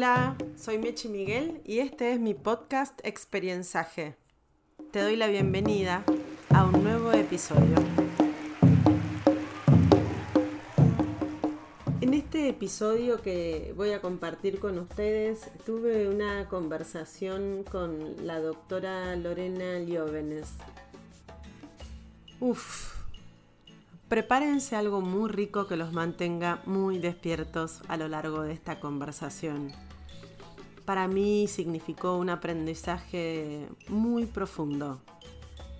Hola, soy Mechi Miguel y este es mi podcast Experienciaje. Te doy la bienvenida a un nuevo episodio. En este episodio que voy a compartir con ustedes, tuve una conversación con la doctora Lorena Lióvenes. Uf, Prepárense algo muy rico que los mantenga muy despiertos a lo largo de esta conversación. Para mí significó un aprendizaje muy profundo.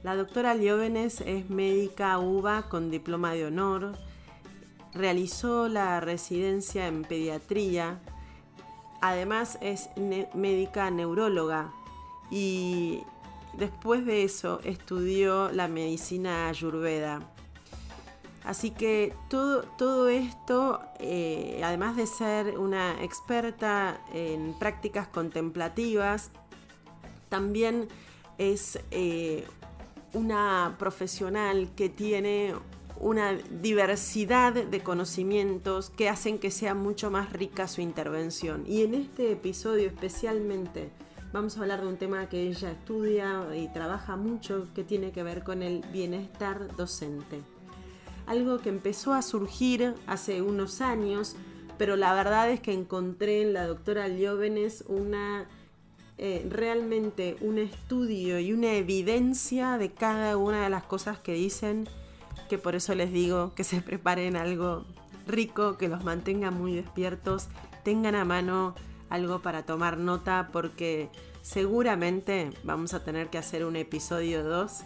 La doctora Lióvenes es médica UBA con diploma de honor, realizó la residencia en pediatría, además es médica neuróloga y después de eso estudió la medicina ayurveda Así que todo, todo esto, eh, además de ser una experta en prácticas contemplativas, también es eh, una profesional que tiene una diversidad de conocimientos que hacen que sea mucho más rica su intervención. Y en este episodio especialmente vamos a hablar de un tema que ella estudia y trabaja mucho que tiene que ver con el bienestar docente algo que empezó a surgir hace unos años, pero la verdad es que encontré en la doctora Lióvenes una eh, realmente un estudio y una evidencia de cada una de las cosas que dicen, que por eso les digo que se preparen algo rico, que los mantenga muy despiertos, tengan a mano algo para tomar nota, porque seguramente vamos a tener que hacer un episodio 2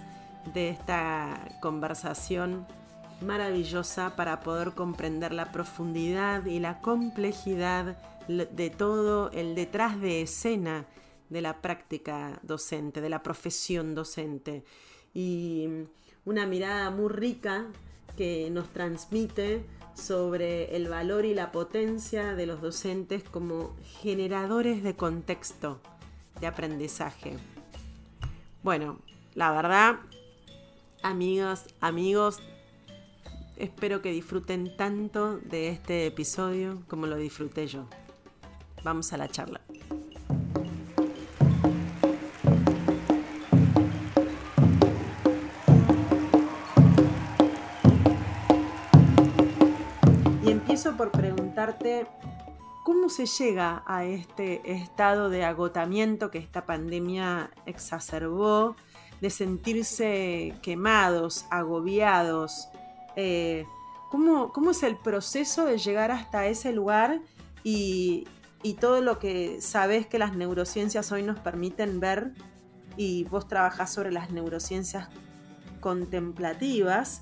de esta conversación maravillosa para poder comprender la profundidad y la complejidad de todo el detrás de escena de la práctica docente, de la profesión docente. Y una mirada muy rica que nos transmite sobre el valor y la potencia de los docentes como generadores de contexto de aprendizaje. Bueno, la verdad, amigas, amigos, Espero que disfruten tanto de este episodio como lo disfruté yo. Vamos a la charla. Y empiezo por preguntarte cómo se llega a este estado de agotamiento que esta pandemia exacerbó, de sentirse quemados, agobiados, eh, ¿cómo, es el proceso de llegar hasta ese lugar y, todo lo que sabes que las neurociencias hoy nos permiten ver y vos trabajás sobre las neurociencias contemplativas?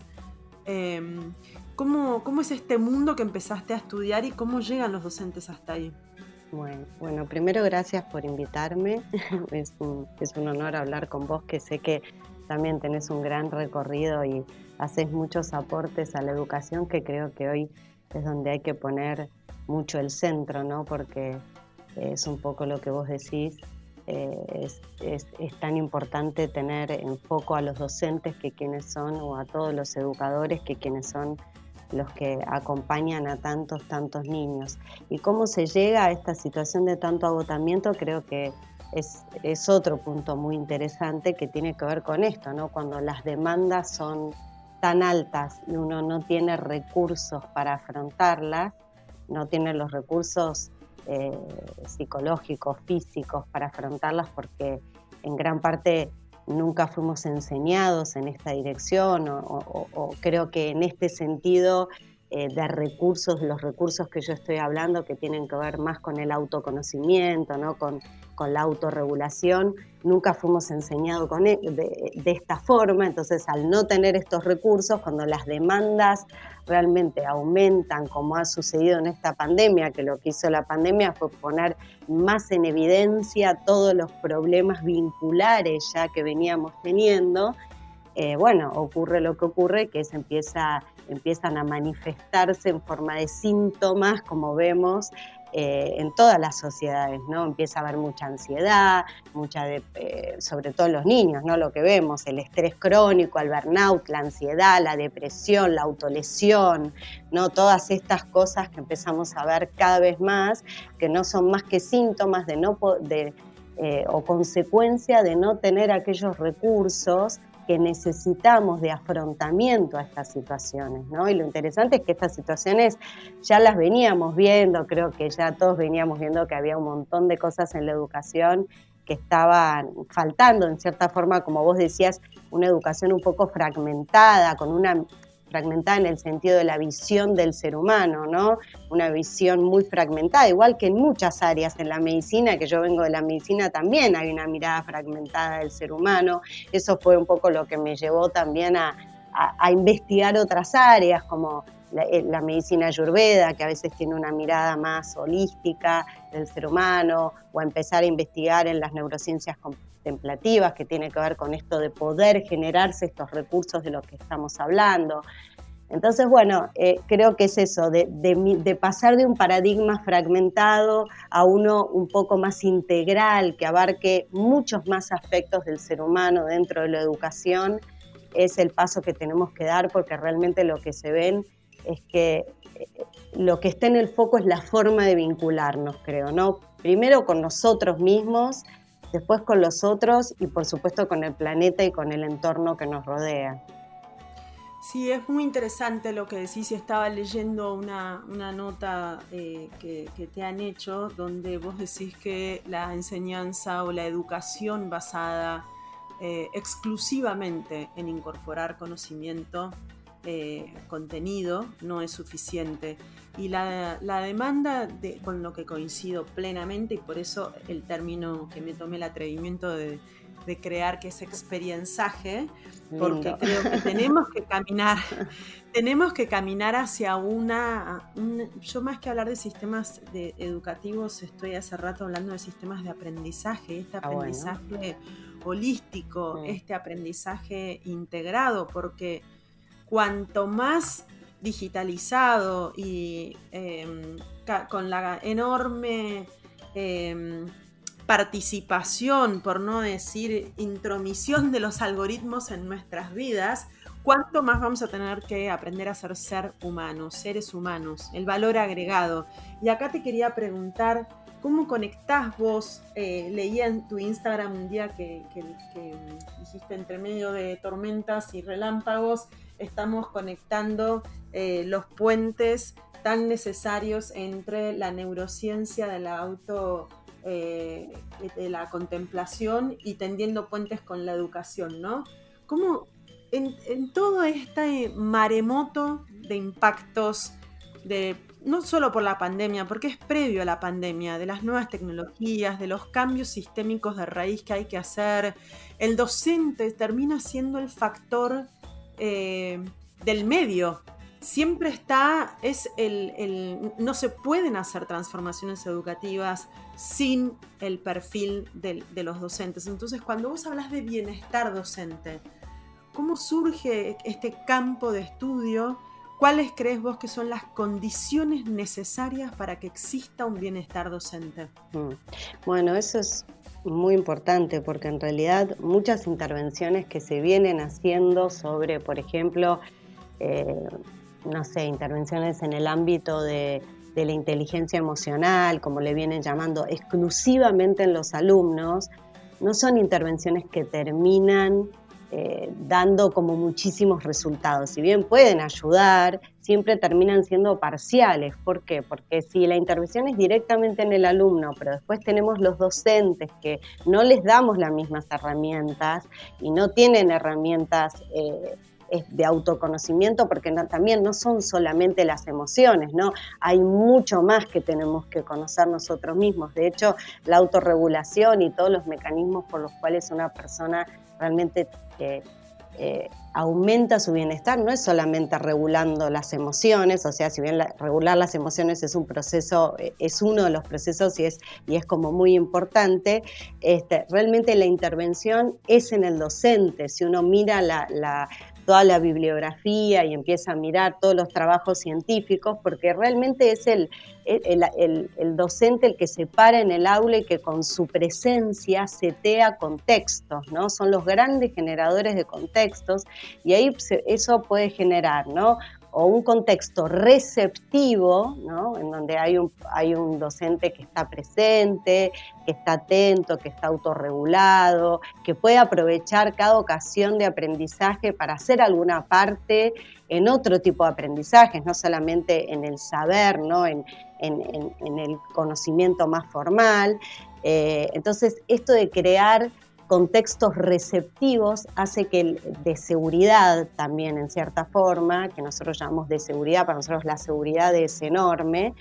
Em, ¿cómo, es este mundo que empezaste a estudiar y cómo llegan los docentes hasta ahí? Bueno, bueno primero gracias por invitarme. es, un, es un honor hablar con vos, que sé que también tenés un gran recorrido y haces muchos aportes a la educación que creo que hoy es donde hay que poner mucho el centro, ¿no? Porque es un poco lo que vos decís, eh, es, tan importante tener en foco a los docentes que quienes son, o a todos los educadores que quienes son los que acompañan a tantos, tantos niños. Y cómo se llega a esta situación de tanto agotamiento, creo que es, es otro punto muy interesante que tiene que ver con esto, ¿no? Cuando las demandas son tan altas y uno no tiene recursos para afrontarlas, no tiene los recursos eh, psicológicos, físicos para afrontarlas porque en gran parte nunca fuimos enseñados en esta dirección o, creo que en este sentido eh, de recursos, los recursos que yo estoy hablando que tienen que ver más con el autoconocimiento, ¿no? con con la autorregulación, nunca fuimos enseñados con, e, de, esta forma, entonces al no tener estos recursos, cuando las demandas realmente aumentan, como ha sucedido en esta pandemia, que lo que hizo la pandemia fue poner más en evidencia todos los problemas vinculares ya que veníamos teniendo, eh, bueno, ocurre lo que ocurre, que se empieza, empiezan a manifestarse en forma de síntomas, como vemos, eh, en todas las sociedades, ¿no? Empieza a haber mucha ansiedad, mucha eh, sobre todo en los niños, ¿no? Lo que vemos, el estrés crónico, el burnout, la ansiedad, la depresión, la autolesión, ¿no? Todas estas cosas que empezamos a ver cada vez más, que no son más que síntomas de no de, eh, o consecuencia de no tener aquellos recursos que necesitamos de afrontamiento a estas situaciones, ¿no? Y lo interesante es que estas situaciones ya las veníamos viendo, creo que ya todos veníamos viendo que había un montón de cosas en la educación que estaban faltando, en cierta forma, como vos decías, una educación un poco fragmentada, con una fragmentada en el sentido de la visión del ser humano, ¿no? Una visión muy fragmentada, igual que en muchas áreas en la medicina, que yo vengo de la medicina también hay una mirada fragmentada del ser humano. Eso fue un poco lo que me llevó también a, investigar otras áreas como eh, la, medicina ayurveda, que a veces tiene una mirada más holística del ser humano, o a empezar a investigar en las neurociencias contemplativas, que tiene que ver con esto de poder generarse estos recursos de los que estamos hablando. Entonces, bueno, eh, creo que es eso, de, pasar de un paradigma fragmentado a uno un poco más integral, que abarque muchos más aspectos del ser humano dentro de la educación, es el paso que tenemos que dar porque realmente lo que se ven es que eh, lo que está en el foco es la forma de vincularnos, creo, ¿no? Primero con nosotros mismos después con los otros y por supuesto con el planeta y con el entorno que nos rodea. Sí, es muy interesante lo que decís. Estaba leyendo una, nota eh, que, te han hecho donde vos decís que la enseñanza o la educación basada eh, exclusivamente en incorporar conocimiento eh, contenido no es suficiente. Y la, demanda, de, con lo que coincido plenamente, y por eso el término que me tomé el atrevimiento de, crear, que es experienciaje, porque creo que tenemos que caminar, tenemos que caminar hacia una, yo más que hablar de sistemas de, educativos, estoy hace rato hablando de sistemas de aprendizaje, este ah, aprendizaje holístico, este aprendizaje integrado, porque cuanto más digitalizado y em, con la enorme em, participación, por no decir intromisión de los algoritmos en nuestras vidas, cuánto más vamos a tener que aprender a ser ser humanos, seres humanos, el valor agregado. Y acá te quería preguntar, ¿cómo conectás vos? Eh, leía en tu Instagram un día que, que dijiste entre medio de tormentas y relámpagos, estamos conectando eh, los puentes tan necesarios entre la neurociencia de la auto, eh, de la contemplación y tendiendo puentes con la educación, ¿no? ¿Cómo en, todo este maremoto de impactos, de, no solo por la pandemia, porque es previo a la pandemia, de las nuevas tecnologías, de los cambios sistémicos de raíz que hay que hacer, el docente termina siendo el factor eh, del medio. Siempre está, es el, no se pueden hacer transformaciones educativas sin el perfil de los docentes. Entonces, cuando vos hablas de bienestar docente, ¿cómo surge este campo de estudio? ¿Cuáles crees vos que son las condiciones necesarias para que exista un bienestar docente? Mm. Bueno, eso es muy importante porque en realidad muchas intervenciones que se vienen haciendo sobre, por ejemplo, eh, no sé, intervenciones en el ámbito de, de, la inteligencia emocional, como le vienen llamando, exclusivamente en los alumnos, no son intervenciones que terminan eh, dando como muchísimos resultados. Si bien pueden ayudar, siempre terminan siendo parciales. ¿Por qué? Porque si la intervención es directamente en el alumno, pero después tenemos los docentes que no les damos las mismas herramientas y no tienen herramientas... Eh, de autoconocimiento, porque también no son solamente las emociones, ¿no? Hay mucho más que tenemos que conocer nosotros mismos. De hecho, la autorregulación y todos los mecanismos por los cuales una persona realmente eh, aumenta su bienestar, no es solamente regulando las emociones, o sea, si bien regular las emociones es un proceso, eh, es uno de los procesos y es, y es como muy importante, este, realmente la intervención es en el docente, si uno mira la, toda la bibliografía y empieza a mirar todos los trabajos científicos, porque realmente es el, el, docente el que se para en el aula y que con su presencia setea contextos, ¿no? Son los grandes generadores de contextos y ahí eso puede generar, ¿no? O un contexto receptivo, ¿no? en donde hay un, hay un docente que está presente, que está atento, que está autorregulado, que puede aprovechar cada ocasión de aprendizaje para hacer alguna parte en otro tipo de aprendizajes, no solamente en el saber, ¿no? en, el conocimiento más formal. Eh, entonces, esto de crear contextos receptivos hace que de seguridad también en cierta forma, que nosotros llamamos de seguridad, para nosotros la seguridad es enorme,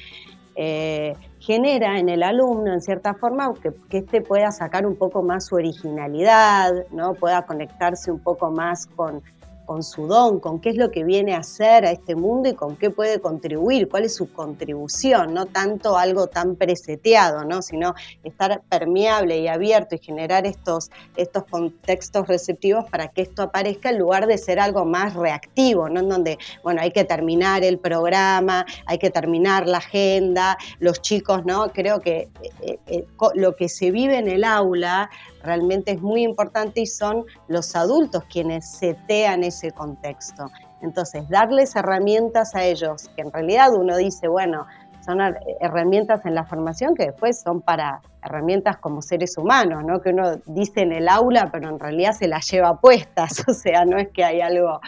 eh, genera en el alumno en cierta forma que, que éste pueda sacar un poco más su originalidad, ¿no? pueda conectarse un poco más con, con su don, con qué es lo que viene a hacer a este mundo y con qué puede contribuir, cuál es su contribución, no tanto algo tan preseteado, ¿no? sino estar permeable y abierto y generar estos, estos contextos receptivos para que esto aparezca en lugar de ser algo más reactivo, ¿no? en donde bueno, hay que terminar el programa, hay que terminar la agenda, los chicos, ¿no? creo que eh, eh, lo que se vive en el aula realmente es muy importante y son los adultos quienes setean ese contexto. Entonces, darles herramientas a ellos, que en realidad uno dice, bueno, son herramientas en la formación que después son para herramientas como seres humanos, ¿no? Que uno dice en el aula, pero en realidad se las lleva puestas, o sea, no es que hay algo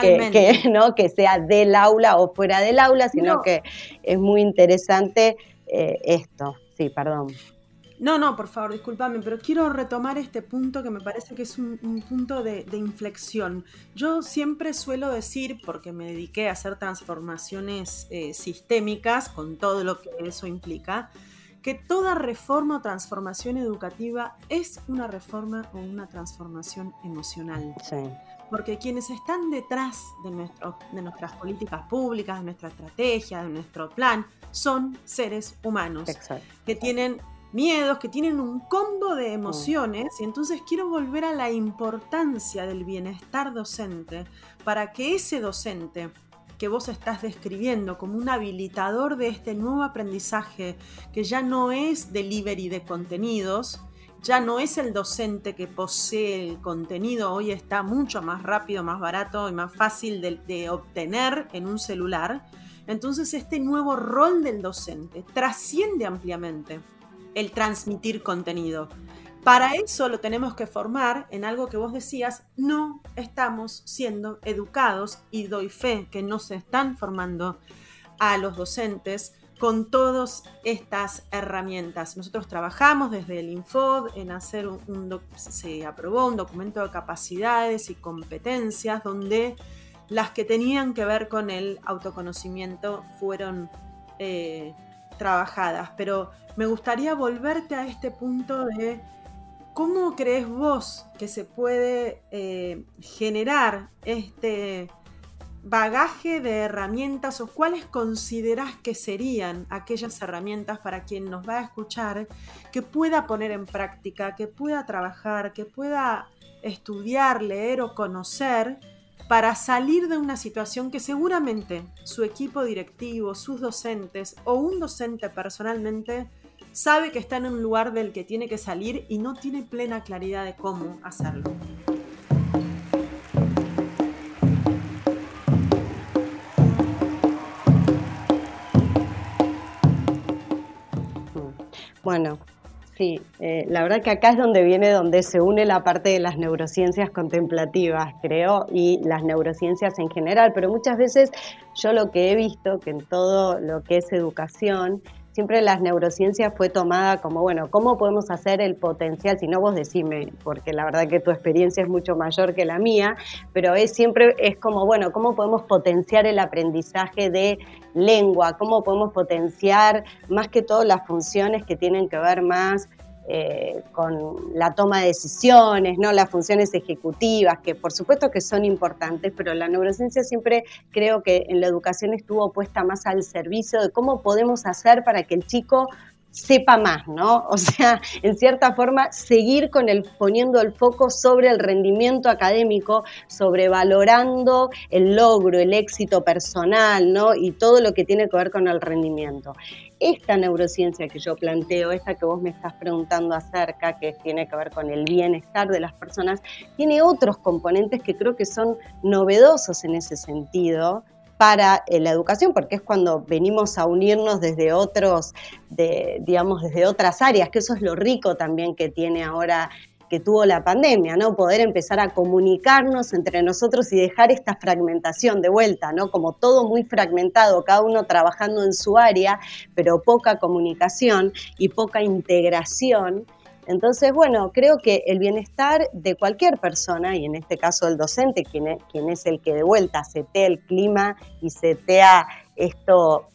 que, ¿no? que sea del aula o fuera del aula, sino que es muy interesante eh, esto. Sí, perdón. No, no, por favor, discúlpame, pero quiero retomar este punto que me parece que es un, punto de, inflexión. Yo siempre suelo decir, porque me dediqué a hacer transformaciones eh, sistémicas, con todo lo que eso implica, que toda reforma o transformación educativa es una reforma o una transformación emocional. Sí. Porque quienes están detrás de, nuestro, de nuestras políticas públicas, de nuestra estrategia, de nuestro plan, son seres humanos que tienen miedos, que tienen un combo de emociones y entonces quiero volver a la importancia del bienestar docente para que ese docente que vos estás describiendo como un habilitador de este nuevo aprendizaje que ya no es delivery de contenidos, ya no es el docente que posee el contenido, hoy está mucho más rápido, más barato y más fácil de, de obtener en un celular. Entonces este nuevo rol del docente trasciende ampliamente el transmitir contenido. Para eso lo tenemos que formar en algo que vos decías, no estamos siendo educados y doy fe que no se están formando a los docentes con todas estas herramientas. Nosotros trabajamos desde el Infod en hacer un, se aprobó un documento de capacidades y competencias donde las que tenían que ver con el autoconocimiento fueron eh, trabajadas, pero me gustaría volverte a este punto de cómo crees vos que se puede eh, generar este bagaje de herramientas o cuáles consideras que serían aquellas herramientas para quien nos va a escuchar que pueda poner en práctica, que pueda trabajar, que pueda estudiar, leer o conocer para salir de una situación que seguramente su equipo directivo, sus docentes o un docente personalmente sabe que está en un lugar del que tiene que salir y no tiene plena claridad de cómo hacerlo. Bueno, Sí, eh, la verdad que acá es donde viene, donde se une la parte de las neurociencias contemplativas, creo, y las neurociencias en general, pero muchas veces yo lo que he visto, que en todo lo que es educación, siempre las neurociencias fue tomada como, bueno, ¿cómo podemos hacer el potencial? Si no, vos decime, porque la verdad que tu experiencia es mucho mayor que la mía, pero es siempre es como, bueno, ¿cómo podemos potenciar el aprendizaje de lengua? ¿Cómo podemos potenciar más que todo las funciones que tienen que ver más eh, con la toma de decisiones, ¿no? las funciones ejecutivas, que por supuesto que son importantes, pero la neurociencia siempre creo que en la educación estuvo puesta más al servicio de cómo podemos hacer para que el chico sepa más, ¿no? O sea, en cierta forma, seguir con el poniendo el foco sobre el rendimiento académico, sobrevalorando el logro, el éxito personal, ¿no? Y todo lo que tiene que ver con el rendimiento. Esta neurociencia que yo planteo, esta que vos me estás preguntando acerca, que tiene que ver con el bienestar de las personas, tiene otros componentes que creo que son novedosos en ese sentido, para eh, la educación, porque es cuando venimos a unirnos desde otros, digamos, desde otras áreas, que eso es lo rico también que tiene ahora que tuvo la pandemia, ¿no? Poder empezar a comunicarnos entre nosotros y dejar esta fragmentación de vuelta, ¿no? Como todo muy fragmentado, cada uno trabajando en su área, pero poca comunicación y poca integración entonces, bueno, creo que el bienestar de cualquier persona, y en este caso el docente, quien es, el que de vuelta setea el clima y setea esto,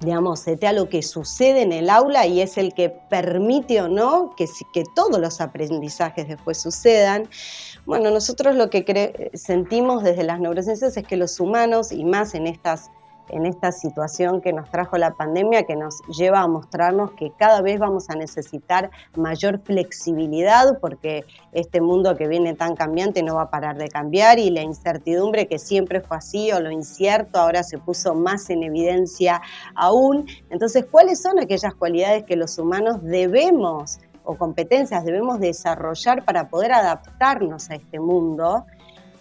digamos, setea lo que sucede en el aula y es el que permite o no que, que todos los aprendizajes después sucedan. Bueno, nosotros lo que sentimos desde las neurociencias es que los humanos, y más en estas en esta situación que nos trajo la pandemia, que nos lleva a mostrarnos que cada vez vamos a necesitar mayor flexibilidad, porque este mundo que viene tan cambiante no va a parar de cambiar y la incertidumbre que siempre fue así o lo incierto ahora se puso más en evidencia aún. Entonces, ¿cuáles son aquellas cualidades que los humanos debemos o competencias debemos desarrollar para poder adaptarnos a este mundo?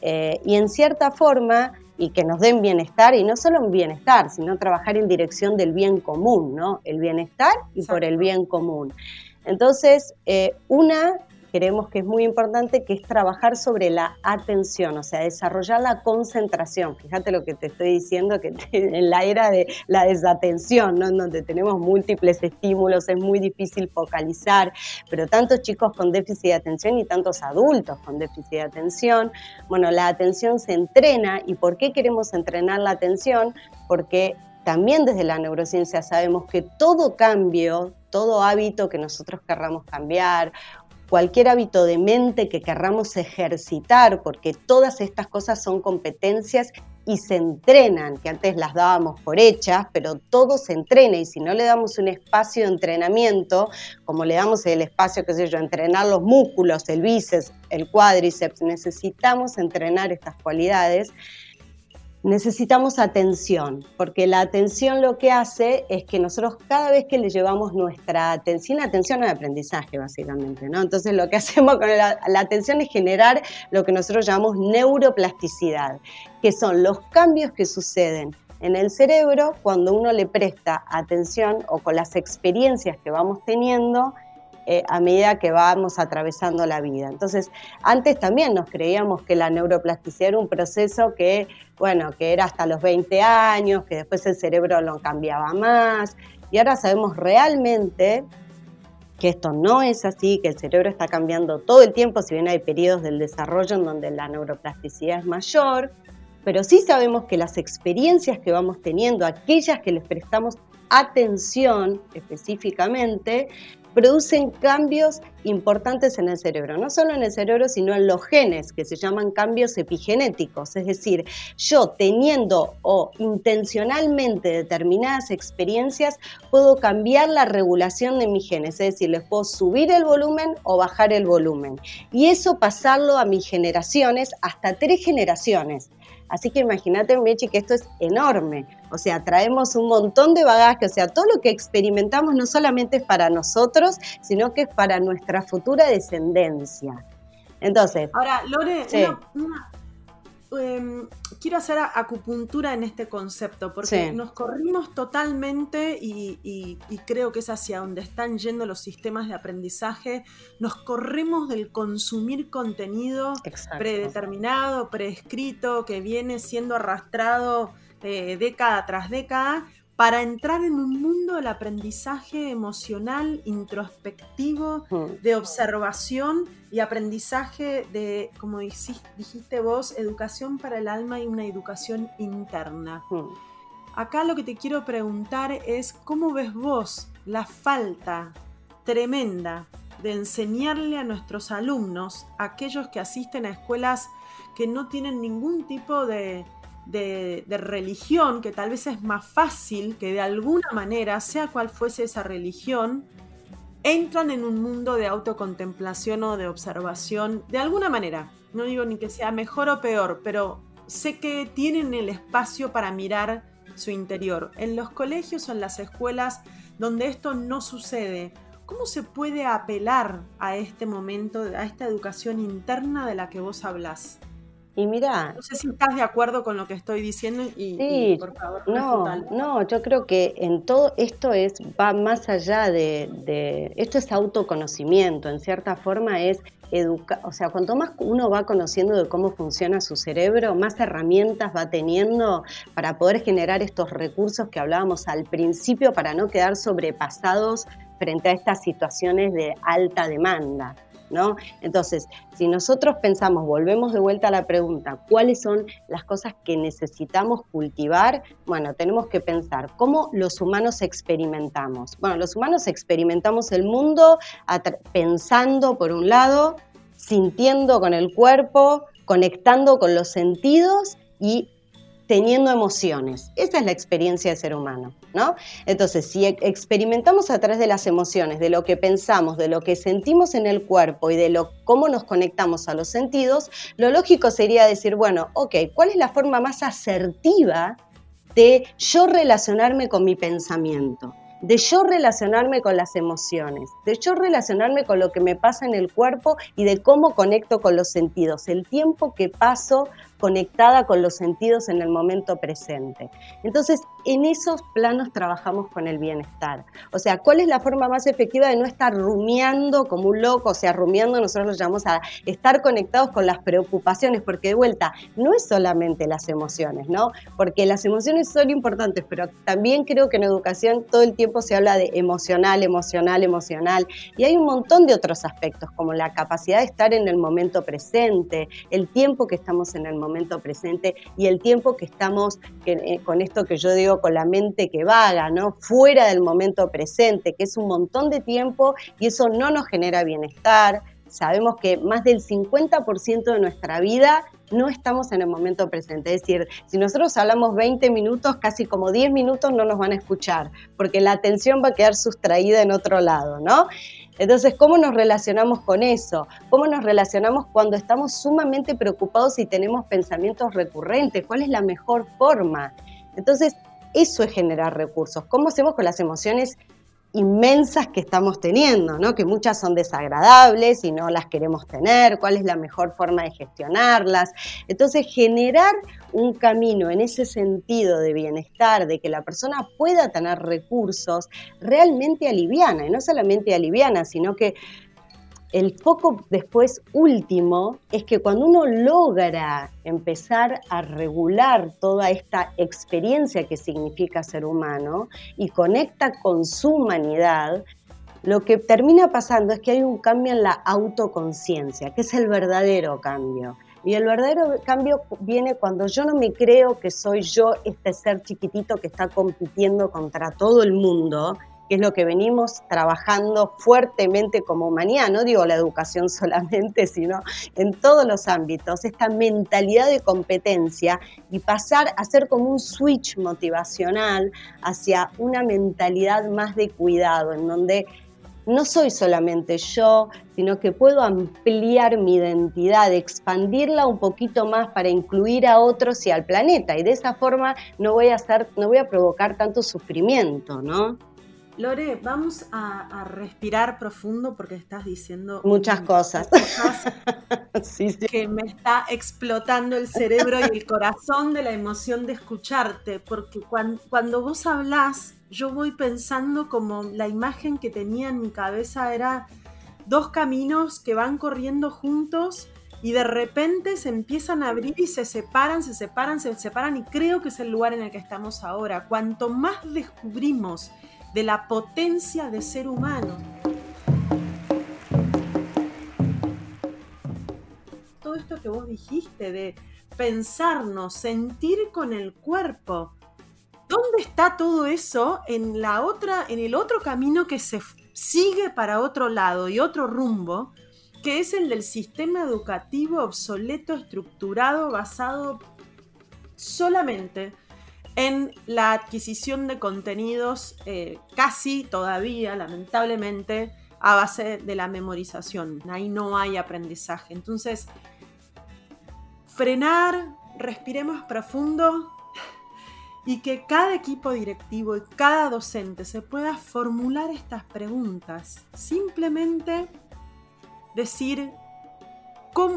Eh, y en cierta forma, y que nos den bienestar, y no solo un bienestar, sino trabajar en dirección del bien común, ¿no? El bienestar y por el bien común. Entonces, eh, una creemos que es muy importante, que es trabajar sobre la atención, o sea, desarrollar la concentración. Fíjate lo que te estoy diciendo, que en la era de la desatención, en donde tenemos múltiples estímulos, es muy difícil focalizar, pero tantos chicos con déficit de atención y tantos adultos con déficit de atención, bueno, la atención se entrena y ¿por qué queremos entrenar la atención? Porque también desde la neurociencia sabemos que todo cambio, todo hábito que nosotros querramos cambiar cualquier hábito de mente que querramos ejercitar, porque todas estas cosas son competencias y se entrenan, que antes las dábamos por hechas, pero todo se entrena y si no le damos un espacio de entrenamiento, como le damos el espacio, qué sé yo, entrenar los músculos, el bíceps, el cuádriceps, necesitamos entrenar estas cualidades necesitamos atención, porque la atención lo que hace es que nosotros cada vez que le llevamos nuestra atención, atención al aprendizaje básicamente, ¿no? Entonces lo que hacemos con la, la, atención es generar lo que nosotros llamamos neuroplasticidad, que son los cambios que suceden en el cerebro cuando uno le presta atención o con las experiencias que vamos teniendo eh, a medida que vamos atravesando la vida. Entonces, antes también nos creíamos que la neuroplasticidad era un proceso que, bueno, que era hasta los 20 años, que después el cerebro lo cambiaba más, y ahora sabemos realmente que esto no es así, que el cerebro está cambiando todo el tiempo, si bien hay periodos del desarrollo en donde la neuroplasticidad es mayor, pero sí sabemos que las experiencias que vamos teniendo, aquellas que les prestamos atención específicamente, producen cambios importantes en el cerebro, no solo en el cerebro, sino en los genes, que se llaman cambios epigenéticos, es decir, yo teniendo o intencionalmente determinadas experiencias, puedo cambiar la regulación de mis genes, es decir, les puedo subir el volumen o bajar el volumen, y eso pasarlo a mis generaciones, hasta tres generaciones. Así que imagínate, Mechi, que esto es enorme. O sea, traemos un montón de bagaje, o sea, todo lo que experimentamos no solamente es para nosotros, sino que es para nuestra futura descendencia. Entonces. Ahora, Lore, una, Em, quiero hacer acupuntura en este concepto, porque nos corrimos totalmente y, creo que es hacia donde están yendo los sistemas de aprendizaje, nos corremos del consumir contenido predeterminado, preescrito, que viene siendo arrastrado eh, década tras década, para entrar en un mundo del aprendizaje emocional, introspectivo, hmm. de observación y aprendizaje de, como dijiste vos, educación para el alma y una educación interna. Hmm. Acá lo que te quiero preguntar es, ¿cómo ves vos la falta tremenda de enseñarle a nuestros alumnos, aquellos que asisten a escuelas que no tienen ningún tipo de de, religión, que tal vez es más fácil que de alguna manera, sea cual fuese esa religión, entran en un mundo de autocontemplación o de observación, de alguna manera. No digo ni que sea mejor o peor, pero sé que tienen el espacio para mirar su interior. En los colegios o en las escuelas donde esto no sucede, ¿cómo se puede apelar a este momento, a esta educación interna de la que vos hablas? Y mira. No sé si estás de acuerdo con lo que estoy diciendo y, sí, por favor. No, no, yo creo que en todo esto es, va más allá de, de, esto es autoconocimiento, en cierta forma es educar, o sea, cuanto más uno va conociendo de cómo funciona su cerebro, más herramientas va teniendo para poder generar estos recursos que hablábamos al principio para no quedar sobrepasados frente a estas situaciones de alta demanda. ¿No? Entonces, si nosotros pensamos, volvemos de vuelta a la pregunta, ¿cuáles son las cosas que necesitamos cultivar? Bueno, tenemos que pensar cómo los humanos experimentamos. Bueno, los humanos experimentamos el mundo pensando por un lado, sintiendo con el cuerpo, conectando con los sentidos y teniendo emociones. Esa es la experiencia de ser humano, ¿no? Entonces, si experimentamos a través de las emociones, de lo que pensamos, de lo que sentimos en el cuerpo y de lo, cómo nos conectamos a los sentidos, lo lógico sería decir, bueno, ok, ¿cuál es la forma más asertiva de yo relacionarme con mi pensamiento? de yo relacionarme con las emociones, de yo relacionarme con lo que me pasa en el cuerpo y de cómo conecto con los sentidos, el tiempo que paso conectada con los sentidos en el momento presente. Entonces, en esos planos trabajamos con el bienestar. O sea, ¿cuál es la forma más efectiva de no estar rumiando como un loco? O sea, rumiando nosotros lo llamamos a estar conectados con las preocupaciones, porque de vuelta, no es solamente las emociones, ¿no? Porque las emociones son importantes, pero también creo que en educación todo el tiempo se habla de emocional, emocional, emocional, y hay un montón de otros aspectos, como la capacidad de estar en el momento presente, el tiempo que estamos en el momento presente y el tiempo que estamos eh, con esto que yo digo, con la mente que vaga, ¿no? Fuera del momento presente, que es un montón de tiempo y eso no nos genera bienestar. Sabemos que más del 50% de nuestra vida no estamos en el momento presente. Es decir, si nosotros hablamos 20 minutos, casi como 10 minutos no nos van a escuchar, porque la atención va a quedar sustraída en otro lado, ¿no? Entonces, ¿cómo nos relacionamos con eso? ¿Cómo nos relacionamos cuando estamos sumamente preocupados y tenemos pensamientos recurrentes? ¿Cuál es la mejor forma? Entonces, eso es generar recursos. ¿Cómo hacemos con las emociones inmensas que estamos teniendo, ¿no? que muchas son desagradables y no las queremos tener, cuál es la mejor forma de gestionarlas. Entonces, generar un camino en ese sentido de bienestar, de que la persona pueda tener recursos, realmente aliviana, y no solamente aliviana, sino que el foco después último es que cuando uno logra empezar a regular toda esta experiencia que significa ser humano y conecta con su humanidad, lo que termina pasando es que hay un cambio en la autoconciencia, que es el verdadero cambio. Y el verdadero cambio viene cuando yo no me creo que soy yo este ser chiquitito que está compitiendo contra todo el mundo que es lo que venimos trabajando fuertemente como humanidad, no digo la educación solamente, sino en todos los ámbitos, esta mentalidad de competencia y pasar a ser como un switch motivacional hacia una mentalidad más de cuidado, en donde no soy solamente yo, sino que puedo ampliar mi identidad, expandirla un poquito más para incluir a otros y al planeta. Y de esa forma no voy a hacer, no voy a provocar tanto sufrimiento, ¿no? Lore, vamos a, respirar profundo porque estás diciendo muchas cosas, que me está explotando el cerebro y el corazón de la emoción de escucharte, porque cuando, cuando vos hablás, yo voy pensando como la imagen que tenía en mi cabeza era dos caminos que van corriendo juntos y de repente se empiezan a abrir y se separan, se separan, se separan y creo que es el lugar en el que estamos ahora. Cuanto más descubrimos de la potencia de ser humano. Todo esto que vos dijiste de pensarnos, sentir con el cuerpo. ¿Dónde está todo eso en la otra en el otro camino que se sigue para otro lado y otro rumbo, que es el del sistema educativo obsoleto, estructurado, basado solamente en la adquisición de contenidos, eh, casi todavía, lamentablemente, a base de la memorización. Ahí no hay aprendizaje. Entonces, frenar, respiremos profundo y que cada equipo directivo y cada docente se pueda formular estas preguntas. Simplemente decir,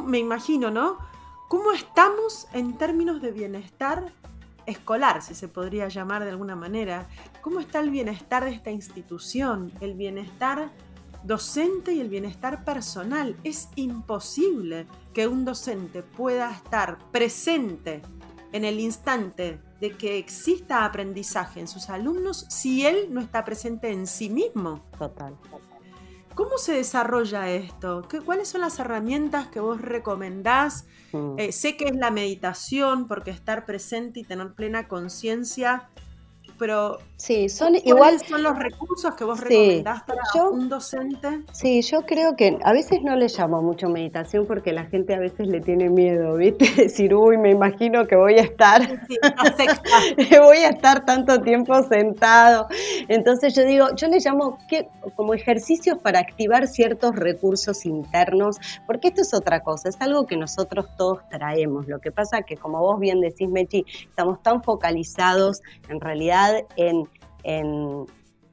me imagino, ¿no? ¿Cómo estamos en términos de bienestar escolar, si se podría llamar de alguna manera? ¿Cómo está el bienestar de esta institución? El bienestar docente y el bienestar personal. Es imposible que un docente pueda estar presente en el instante de que exista aprendizaje en sus alumnos si él no está presente en sí mismo. Total. ¿Cómo se desarrolla esto? ¿Cuáles son las herramientas que vos recomendás? Mm. Eh, sé que es la meditación, porque estar presente y tener plena conciencia pero sí, son igual son los recursos que vos recomendás para un docente? Sí, yo creo que a veces no le llamo mucho meditación porque la gente a veces le tiene miedo, ¿viste? Decir, uy, me imagino que voy a estar voy a estar tanto tiempo sentado. Entonces yo digo, yo le llamo que, como ejercicios para activar ciertos recursos internos, porque esto es otra cosa, es algo que nosotros todos traemos. Lo que pasa que como vos bien decís, Mechi, estamos tan focalizados en realidad en, en,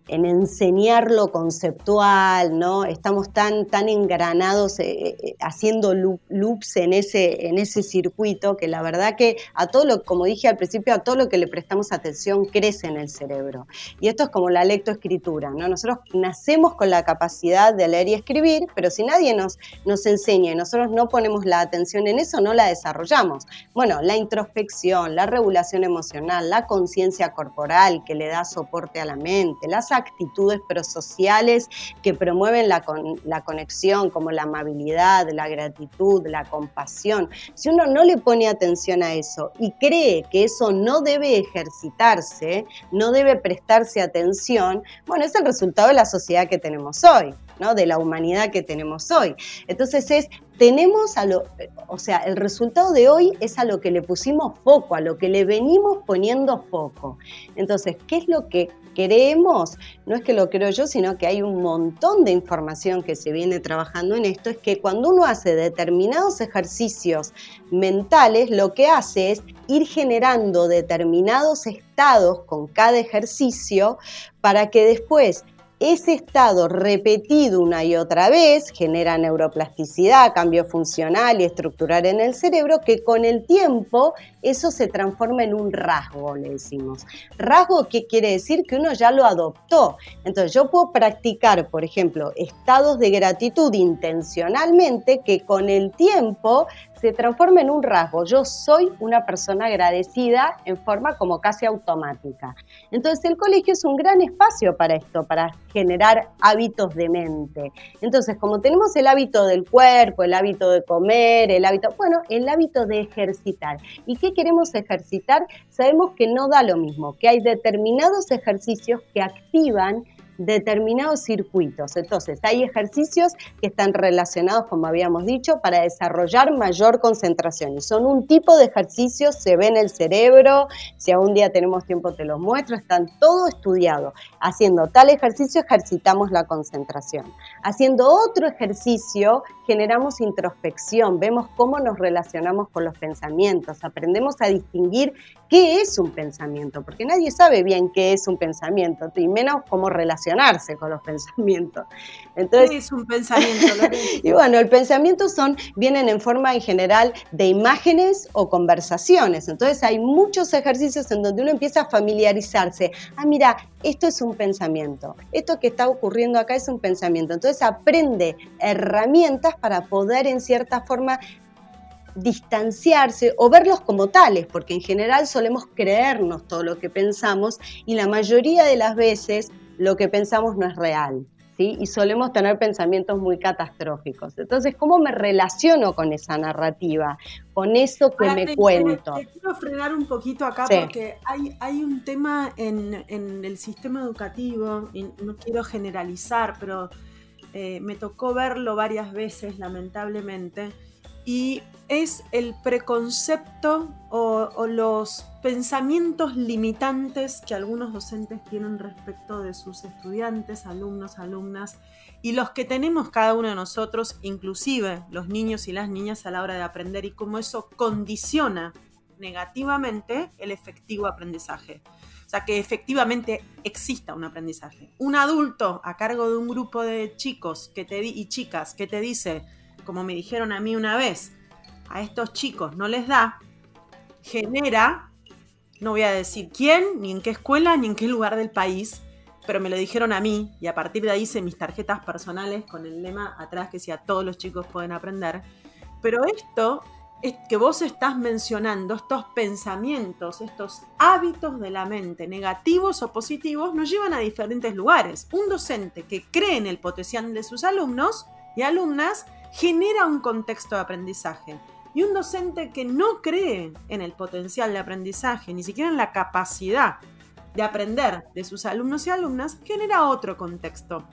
en enseñar lo conceptual, ¿no? Estamos tan, tan engranados eh, eh, haciendo loops en ese, en ese circuito que la verdad que a todo lo, como dije al principio, a todo lo que le prestamos atención crece en el cerebro. Y esto es como la lectoescritura, ¿no? Nosotros nacemos con la capacidad de leer y escribir, pero si nadie nos, nos enseña y nosotros no ponemos la atención en eso, no la desarrollamos. Bueno, la introspección, la regulación emocional, la conciencia corporal que le da soporte a la mente, las actitudes prosociales que promueven la, la conexión, como la amabilidad, la gratitud, la compasión. Si uno no le pone atención a eso y cree que eso no debe ejercitarse, no debe prestarse atención, bueno, es el resultado de la sociedad que tenemos hoy. ¿no? de la humanidad que tenemos hoy. Entonces es tenemos a lo, o sea, el resultado de hoy es a lo que le pusimos foco, a lo que le venimos poniendo foco. Entonces, ¿qué es lo que queremos? No es que lo creo yo, sino que hay un montón de información que se viene trabajando en esto, es que cuando uno hace determinados ejercicios mentales, lo que hace es ir generando determinados estados con cada ejercicio para que después ese estado repetido una y otra vez genera neuroplasticidad, cambio funcional y estructural en el cerebro, que con el tiempo eso se transforma en un rasgo, le decimos. Rasgo, ¿qué quiere decir? Que uno ya lo adoptó. Entonces yo puedo practicar, por ejemplo, estados de gratitud intencionalmente que con el tiempo se transforma en un rasgo. Yo soy una persona agradecida en forma como casi automática. Entonces el colegio es un gran espacio para esto, para generar hábitos de mente. Entonces, como tenemos el hábito del cuerpo, el hábito de comer, el hábito, bueno, el hábito de ejercitar. ¿Y qué queremos ejercitar? Sabemos que no da lo mismo, que hay determinados ejercicios que activan determinados circuitos. Entonces, hay ejercicios que están relacionados, como habíamos dicho, para desarrollar mayor concentración. Y son un tipo de ejercicios, se ve en el cerebro, si algún día tenemos tiempo te los muestro, están todo estudiado. Haciendo tal ejercicio ejercitamos la concentración. Haciendo otro ejercicio generamos introspección, vemos cómo nos relacionamos con los pensamientos, aprendemos a distinguir qué es un pensamiento, porque nadie sabe bien qué es un pensamiento, y menos cómo relacionarse con los pensamientos. Entonces, ¿Qué es un pensamiento? y bueno, el pensamiento son, vienen en forma en general de imágenes o conversaciones. Entonces hay muchos ejercicios en donde uno empieza a familiarizarse. Ah, mira, esto es un pensamiento. Esto que está ocurriendo acá es un pensamiento. Entonces aprende herramientas para poder en cierta forma distanciarse o verlos como tales, porque en general solemos creernos todo lo que pensamos y la mayoría de las veces lo que pensamos no es real. ¿Sí? Y solemos tener pensamientos muy catastróficos. Entonces, ¿cómo me relaciono con esa narrativa? Con eso que me cuento. quiero frenar un poquito acá porque hay, hay un tema en, en, el sistema educativo, y no quiero generalizar, pero eh, me tocó verlo varias veces, lamentablemente, y es el preconcepto o, los pensamientos limitantes que algunos docentes tienen respecto de sus estudiantes, alumnos, alumnas, y los que tenemos cada uno de nosotros, inclusive los niños y las niñas a la hora de aprender, y cómo eso condiciona negativamente el efectivo aprendizaje. O sea, que efectivamente exista un aprendizaje. Un adulto a cargo de un grupo de chicos que te y chicas que te dice, como me dijeron a mí una vez, a estos chicos no les da, genera, no voy a decir quién, ni en qué escuela, ni en qué lugar del país, pero me lo dijeron a mí y a partir de ahí hice mis tarjetas personales con el lema atrás que decía todos los chicos pueden aprender. Pero esto es que vos estás mencionando, estos pensamientos, estos hábitos de la mente, negativos o positivos, nos llevan a diferentes lugares. Un docente que cree en el potencial de sus alumnos y alumnas genera un contexto de aprendizaje. Y un docente que no cree en el potencial de aprendizaje, ni siquiera en la capacidad de aprender de sus alumnos y alumnas, genera otro contexto.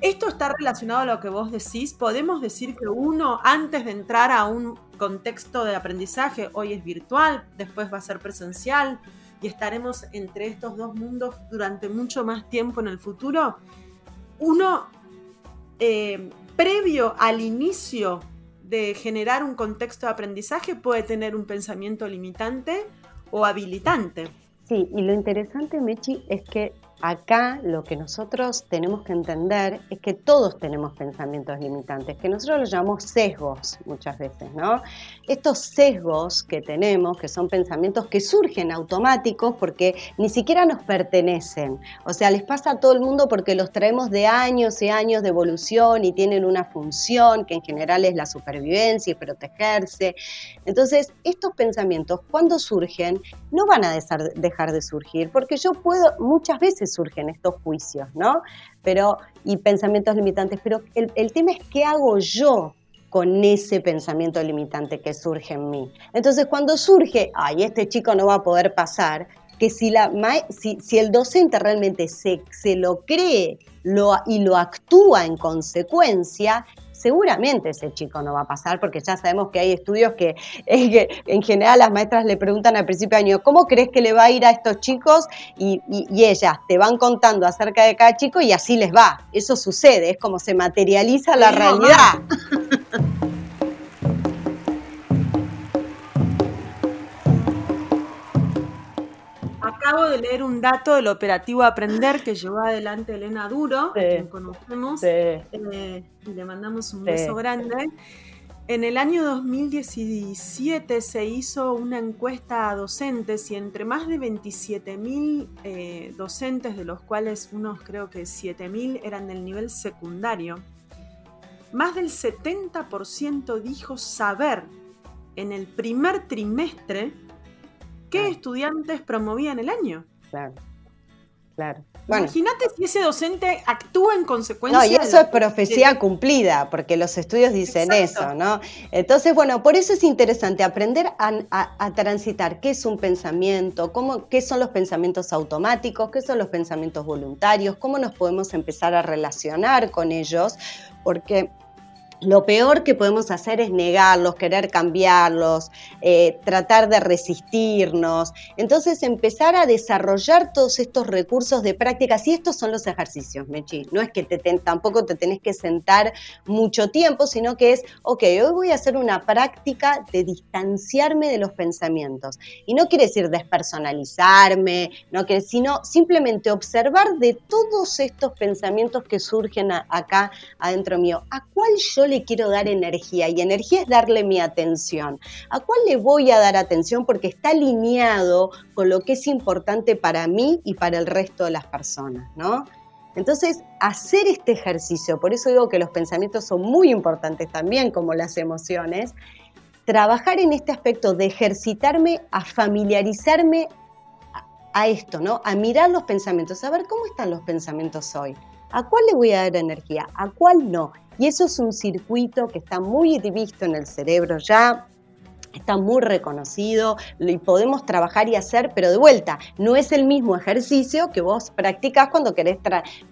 Esto está relacionado a lo que vos decís. Podemos decir que uno, antes de entrar a un contexto de aprendizaje, hoy es virtual, después va a ser presencial y estaremos entre estos dos mundos durante mucho más tiempo en el futuro. Uno, eh, previo al inicio de generar un contexto de aprendizaje puede tener un pensamiento limitante o habilitante. Sí, y lo interesante, Mechi, es que acá lo que nosotros tenemos que entender es que todos tenemos pensamientos limitantes, que nosotros los llamamos sesgos muchas veces, ¿no? Estos sesgos que tenemos, que son pensamientos que surgen automáticos porque ni siquiera nos pertenecen, o sea, les pasa a todo el mundo porque los traemos de años y años de evolución y tienen una función que en general es la supervivencia y protegerse. Entonces, estos pensamientos cuando surgen no van a dejar de surgir porque yo puedo muchas veces surgen estos juicios, ¿no? Pero, y pensamientos limitantes, pero el, tema es qué hago yo con ese pensamiento limitante que surge en mí. Entonces, cuando surge, ay, este chico no va a poder pasar, que si, la, si, si el docente realmente se, se lo cree lo, y lo actúa en consecuencia, seguramente ese chico no va a pasar porque ya sabemos que hay estudios que, en general las maestras le preguntan al principio de año, ¿cómo crees que le va a ir a estos chicos? Y, ellas te van contando acerca de cada chico y así les va. Eso sucede, es como se materializa la realidad. acabo de leer un dato del operativo Aprender que llevó adelante Elena Duro, quien conocemos, eh, y le mandamos un beso grande. En el año 2017 se hizo una encuesta a docentes y entre más de 27.000 eh, docentes, de los cuales unos creo que 7.000 eran del nivel secundario, más del 70% dijo saber en el primer trimestre qué estudiantes promovían el año. Claro, claro. Imagínate si ese docente actúa en consecuencia. No, y eso es profecía cumplida, porque los estudios dicen eso, ¿no? Entonces, bueno, por eso es interesante aprender a, transitar qué es un pensamiento, cómo, qué son los pensamientos automáticos, qué son los pensamientos voluntarios, cómo nos podemos empezar a relacionar con ellos, porque lo peor que podemos hacer es negarlos, querer cambiarlos, eh, tratar de resistirnos. Entonces empezar a desarrollar todos estos recursos de práctica. Y estos son los ejercicios, Mechi. No es que tampoco te tenés que sentar mucho tiempo, sino que es, ok, hoy voy a hacer una práctica de distanciarme de los pensamientos. Y no quiere decir despersonalizarme, no quiere, sino simplemente observar de todos estos pensamientos que surgen acá adentro mío. ¿A cuál yo le quiero dar energía y energía es darle mi atención. ¿A cuál le voy a dar atención? Porque está alineado con lo que es importante para mí y para el resto de las personas, ¿no? Entonces, hacer este ejercicio, por eso digo que los pensamientos son muy importantes también, como las emociones, trabajar en este aspecto de ejercitarme a familiarizarme a, esto, ¿no? A mirar los pensamientos, a ver cómo están los pensamientos hoy. ¿A cuál le voy a dar energía? ¿A cuál no? Y eso es un circuito que está muy visto en el cerebro ya, está muy reconocido y podemos trabajar y hacer, pero de vuelta, no es el mismo ejercicio que vos practicás cuando querés,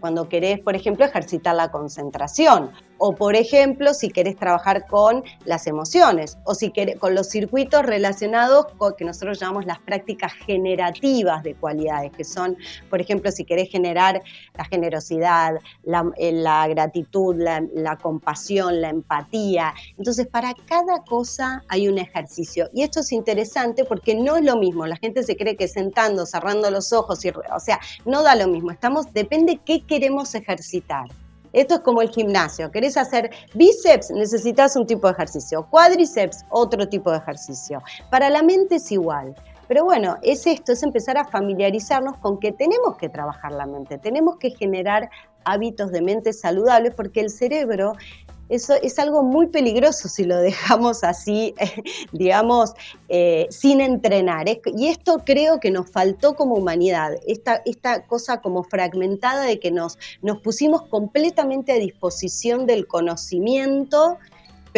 cuando querés, por ejemplo, ejercitar la concentración O por ejemplo, si querés trabajar con las emociones o si querés, con los circuitos relacionados con que nosotros llamamos las prácticas generativas de cualidades, que son, por ejemplo, si querés generar la generosidad, la, eh, gratitud, la, compasión, la empatía. Entonces, para cada cosa hay un ejercicio. Y esto es interesante porque no es lo mismo. La gente se cree que sentando, cerrando los ojos, y, o sea, no da lo mismo. Estamos, depende qué queremos ejercitar. Esto es como el gimnasio. ¿Querés hacer bíceps? Necesitas un tipo de ejercicio. Cuádriceps, otro tipo de ejercicio. Para la mente es igual. Pero bueno, es esto, es empezar a familiarizarnos con que tenemos que trabajar la mente, tenemos que generar hábitos de mente saludables porque el cerebro eso es algo muy peligroso si lo dejamos así, digamos, eh, sin entrenar. Y esto creo que nos faltó como humanidad, esta, esta cosa como fragmentada de que nos, nos pusimos completamente a disposición del conocimiento,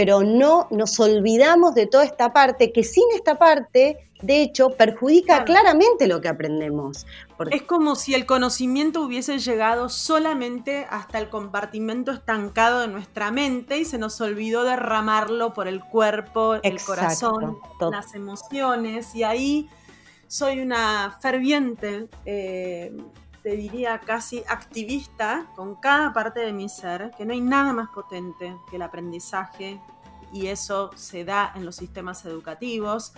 pero no nos olvidamos de toda esta parte, que sin esta parte de hecho, perjudica claramente lo que aprendemos. Es como si el conocimiento hubiese llegado solamente hasta el compartimento estancado de nuestra mente y se nos olvidó derramarlo por el cuerpo, el corazón, las emociones. Y ahí soy una ferviente, eh, te diría casi activista con cada parte de mi ser, que no hay nada más potente que el aprendizaje y eso se da en los sistemas educativos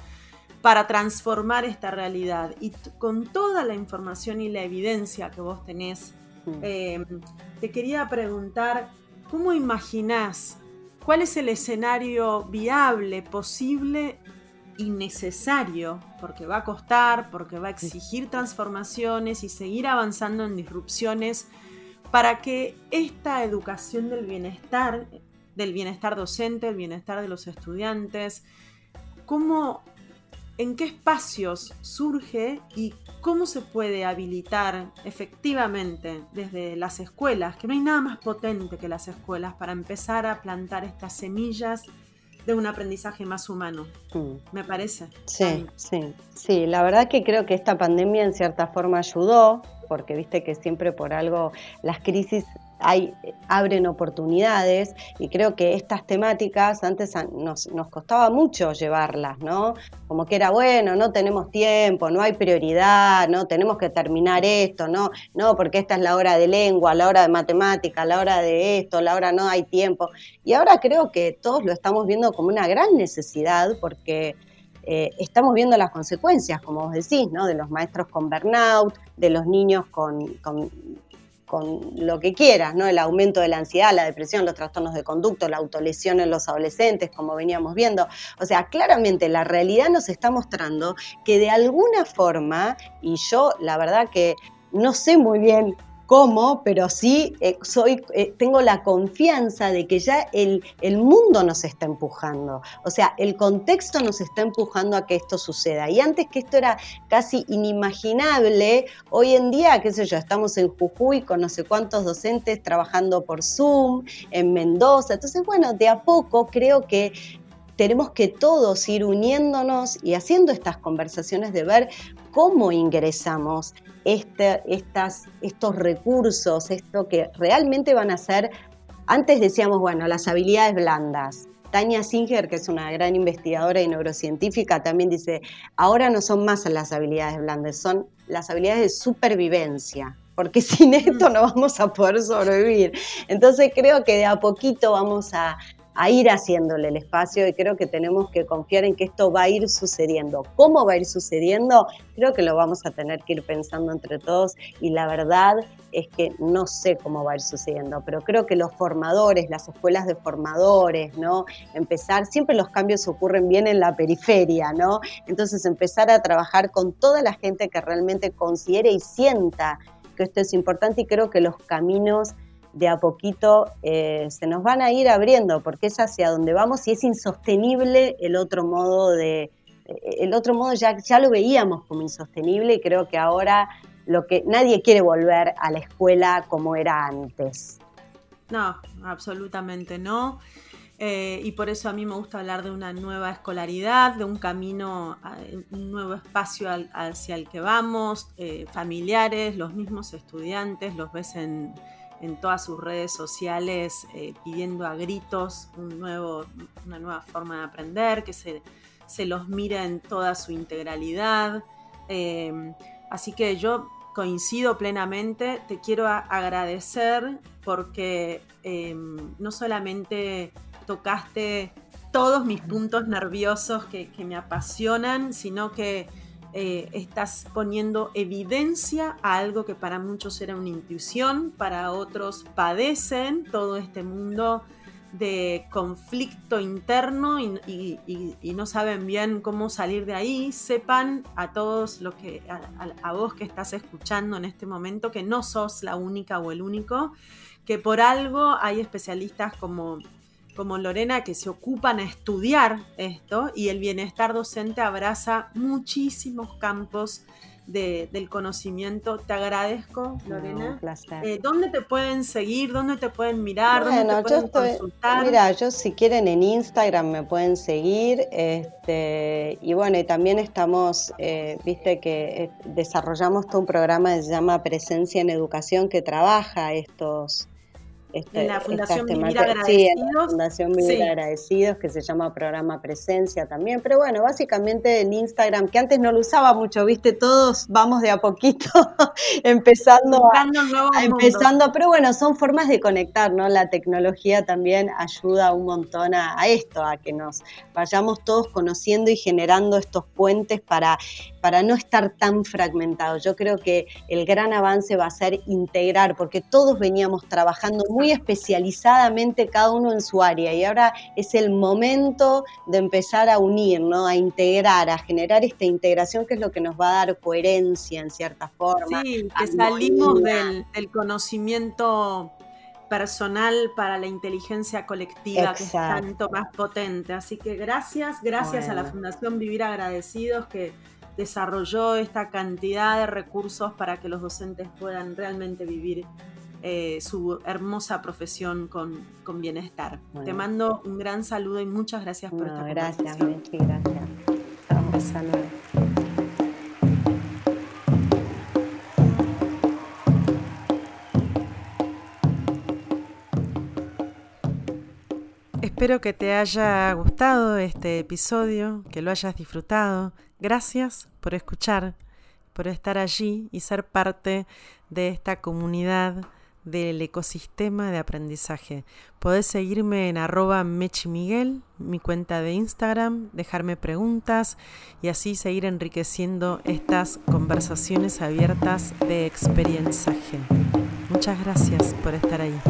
para transformar esta realidad. Y con toda la información y la evidencia que vos tenés, mm. eh, te quería preguntar, ¿cómo imaginás cuál es el escenario viable, posible y necesario? Porque va a costar, porque va a exigir transformaciones y seguir avanzando en disrupciones para que esta educación del bienestar, del bienestar docente, el bienestar de los estudiantes, ¿cómo en qué espacios surge y cómo se puede habilitar efectivamente desde las escuelas, que no hay nada más potente que las escuelas para empezar a plantar estas semillas de un aprendizaje más humano, mm. me parece. Sí, sí, sí, la verdad que creo que esta pandemia en cierta forma ayudó, porque viste que siempre por algo las crisis hay, abren oportunidades y creo que estas temáticas antes nos, costaba mucho llevarlas, ¿no? Como que era, bueno, no tenemos tiempo, no hay prioridad, no tenemos que terminar esto, no, no, porque esta es la hora de lengua, la hora de matemática, la hora de esto, la hora no hay tiempo. Y ahora creo que todos lo estamos viendo como una gran necesidad porque... Eh, estamos viendo las consecuencias, como vos decís, ¿no? de los maestros con burnout, de los niños con con lo que quieras, ¿no? El aumento de la ansiedad, la depresión, los trastornos de conducto, la autolesión en los adolescentes, como veníamos viendo. O sea, claramente la realidad nos está mostrando que de alguna forma, y yo la verdad que no sé muy bien cómo, pero sí eh, soy, eh, tengo la confianza de que ya el, el, mundo nos está empujando. O sea, el contexto nos está empujando a que esto suceda. Y antes que esto era casi inimaginable, hoy en día, qué sé yo, estamos en Jujuy con no sé cuántos docentes trabajando por Zoom, en Mendoza. Entonces, bueno, de a poco creo que tenemos que todos ir uniéndonos y haciendo estas conversaciones de ver cómo ingresamos este, estas, estos recursos, esto que realmente van a ser, antes decíamos, bueno, las habilidades blandas. Tania Singer, que es una gran investigadora y neurocientífica, también dice, ahora no son más las habilidades blandas, son las habilidades de supervivencia, porque sin esto no vamos a poder sobrevivir. Entonces creo que de a poquito vamos a, a ir haciéndole el espacio y creo que tenemos que confiar en que esto va a ir sucediendo. ¿Cómo va a ir sucediendo? Creo que lo vamos a tener que ir pensando entre todos y la verdad es que no sé cómo va a ir sucediendo, pero creo que los formadores, las escuelas de formadores, ¿no? Empezar, siempre los cambios ocurren bien en la periferia, ¿no? Entonces empezar a trabajar con toda la gente que realmente considere y sienta que esto es importante y creo que los caminos de a poquito eh, se nos van a ir abriendo, porque es hacia donde vamos y es insostenible el otro modo de, eh, el otro modo ya, ya lo veíamos como insostenible y creo que ahora lo que nadie quiere volver a la escuela como era antes. No, absolutamente no. Eh, y por eso a mí me gusta hablar de una nueva escolaridad, de un camino, un nuevo espacio hacia el que vamos, familiares, los mismos estudiantes, los ves en, en todas sus redes sociales eh, pidiendo a gritos un nuevo, una nueva forma de aprender, que se, se los mire en toda su integralidad. Em, así que yo coincido plenamente, te quiero agradecer porque em, no solamente tocaste todos mis puntos nerviosos que me apasionan, sino que eh, estás poniendo evidencia a algo que para muchos era una intuición, para otros padecen todo este mundo de conflicto interno y, no saben bien cómo salir de ahí, sepan a todos lo que, a, vos que estás escuchando en este momento, que no sos la única o el único, que por algo hay especialistas como como Lorena que se ocupan a estudiar esto y el bienestar docente abraza muchísimos campos del conocimiento. Te agradezco, Lorena. Eh, ¿Dónde te pueden seguir? ¿Dónde te pueden mirar? ¿Dónde te pueden consultar? Mira, yo si quieren en Instagram me pueden seguir. Este, y bueno, y también estamos, eh, viste que eh, desarrollamos todo un programa que se llama Presencia en Educación que trabaja estos este, en la Fundación Vivir Agradecidos. Sí, en la Fundación Vivir Agradecidos, que se llama Programa Presencia también. Pero bueno, básicamente el Instagram, que antes no lo usaba mucho, viste, todos vamos de a poquito empezando, a, empezando, pero bueno, son formas de conectar, ¿no? La tecnología también ayuda un montón a, a esto, a que nos vayamos todos conociendo y generando estos puentes para, para no estar tan fragmentados. Yo creo que el gran avance va a ser integrar, porque todos veníamos trabajando muy especializadamente cada uno en su área y ahora es el momento de empezar a unir, ¿no? a integrar, a generar esta integración que es lo que nos va a dar coherencia en cierta forma. Sí, que salimos del, conocimiento personal para la inteligencia colectiva, que es tanto más potente. Así que gracias, gracias a la Fundación Vivir Agradecidos que desarrolló esta cantidad de recursos para que los docentes puedan realmente vivir eh, su hermosa profesión con, bienestar. Te mando un gran saludo y muchas gracias por esta Gracias, Mechi, gracias. Espero que te haya gustado este episodio, que lo hayas disfrutado. Gracias por escuchar, por estar allí y ser parte de esta comunidad del ecosistema de aprendizaje. Podés seguirme en arroba mechimiguel, mi cuenta de Instagram, dejarme preguntas y así seguir enriqueciendo estas conversaciones abiertas de experienciaje. Muchas gracias por estar ahí.